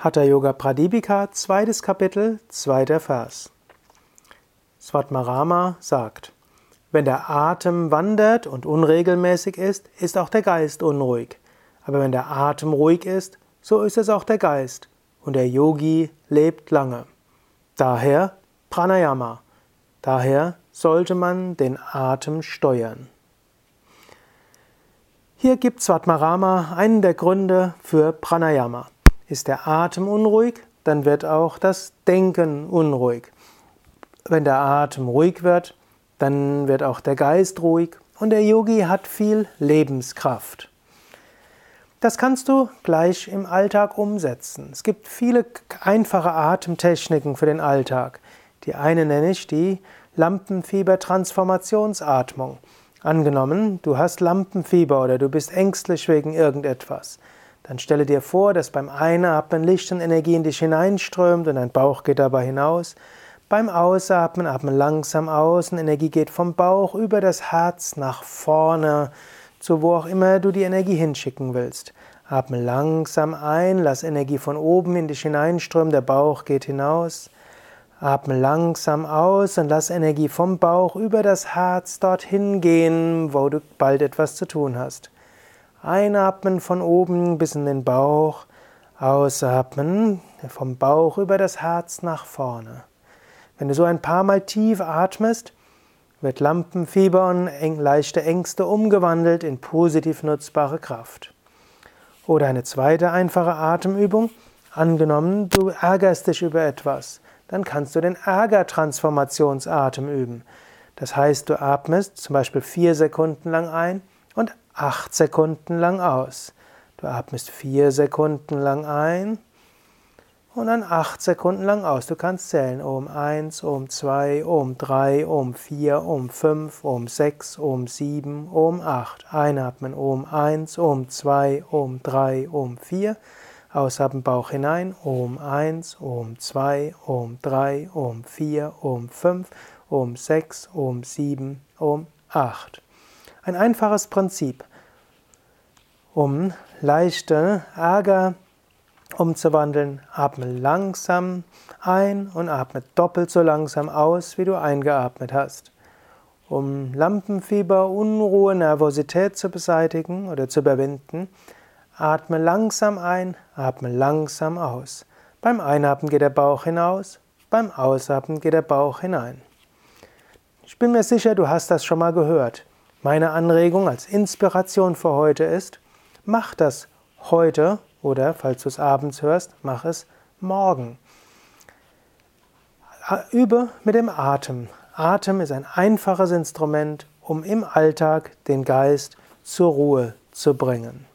Hatha Yoga Pradipika, zweites Kapitel, zweiter Vers. Svatmarama sagt, wenn der Atem wandert und unregelmäßig ist, ist auch der Geist unruhig. Aber wenn der Atem ruhig ist, so ist es auch der Geist. Und der Yogi lebt lange. Daher Pranayama. Daher sollte man den Atem steuern. Hier gibt Svatmarama einen der Gründe für Pranayama. Ist der Atem unruhig, dann wird auch das Denken unruhig. Wenn der Atem ruhig wird, dann wird auch der Geist ruhig und der Yogi hat viel Lebenskraft. Das kannst du gleich im Alltag umsetzen. Es gibt viele einfache Atemtechniken für den Alltag. Die eine nenne ich die Lampenfieber-Transformationsatmung. Angenommen, du hast Lampenfieber oder du bist ängstlich wegen irgendetwas. Dann stelle dir vor, dass beim Einatmen Licht und Energie in dich hineinströmt und dein Bauch geht dabei hinaus. Beim Ausatmen atme langsam aus und Energie geht vom Bauch über das Herz nach vorne, zu wo auch immer du die Energie hinschicken willst. Atme langsam ein, lass Energie von oben in dich hineinströmen, der Bauch geht hinaus. Atme langsam aus und lass Energie vom Bauch über das Herz dorthin gehen, wo du bald etwas zu tun hast. Einatmen von oben bis in den Bauch, ausatmen vom Bauch über das Herz nach vorne. Wenn du so ein paar Mal tief atmest, wird Lampenfieber und leichte Ängste umgewandelt in positiv nutzbare Kraft. Oder eine zweite einfache Atemübung. Angenommen, du ärgerst dich über etwas, dann kannst du den Ärgertransformationsatem üben. Das heißt, du atmest zum Beispiel vier Sekunden lang ein und acht Sekunden lang aus. Du atmest vier Sekunden lang ein und dann acht Sekunden lang aus. Du kannst zählen. Ohm 1, Ohm 2, Ohm 3, Ohm 4, Ohm 5, Ohm 6, Ohm 7, Ohm 8. Einatmen Ohm 1, Ohm 2, Ohm 3, Ohm 4. Ausatmen Bauch hinein. Ohm 1, Ohm 2, Ohm 3, Ohm 4, Ohm 5, Ohm 6, Ohm 7, Ohm 8. Ein einfaches Prinzip, um leichte Ärger umzuwandeln. Atme langsam ein und atme doppelt so langsam aus, wie du eingeatmet hast. Um Lampenfieber, Unruhe, Nervosität zu beseitigen oder zu überwinden, atme langsam ein, atme langsam aus. Beim Einatmen geht der Bauch hinaus, beim Ausatmen geht der Bauch hinein. Ich bin mir sicher, du hast das schon mal gehört. Meine Anregung als Inspiration für heute ist, mach das heute oder, falls du es abends hörst, mach es morgen. Übe mit dem Atem. Atem ist ein einfaches Instrument, um im Alltag den Geist zur Ruhe zu bringen.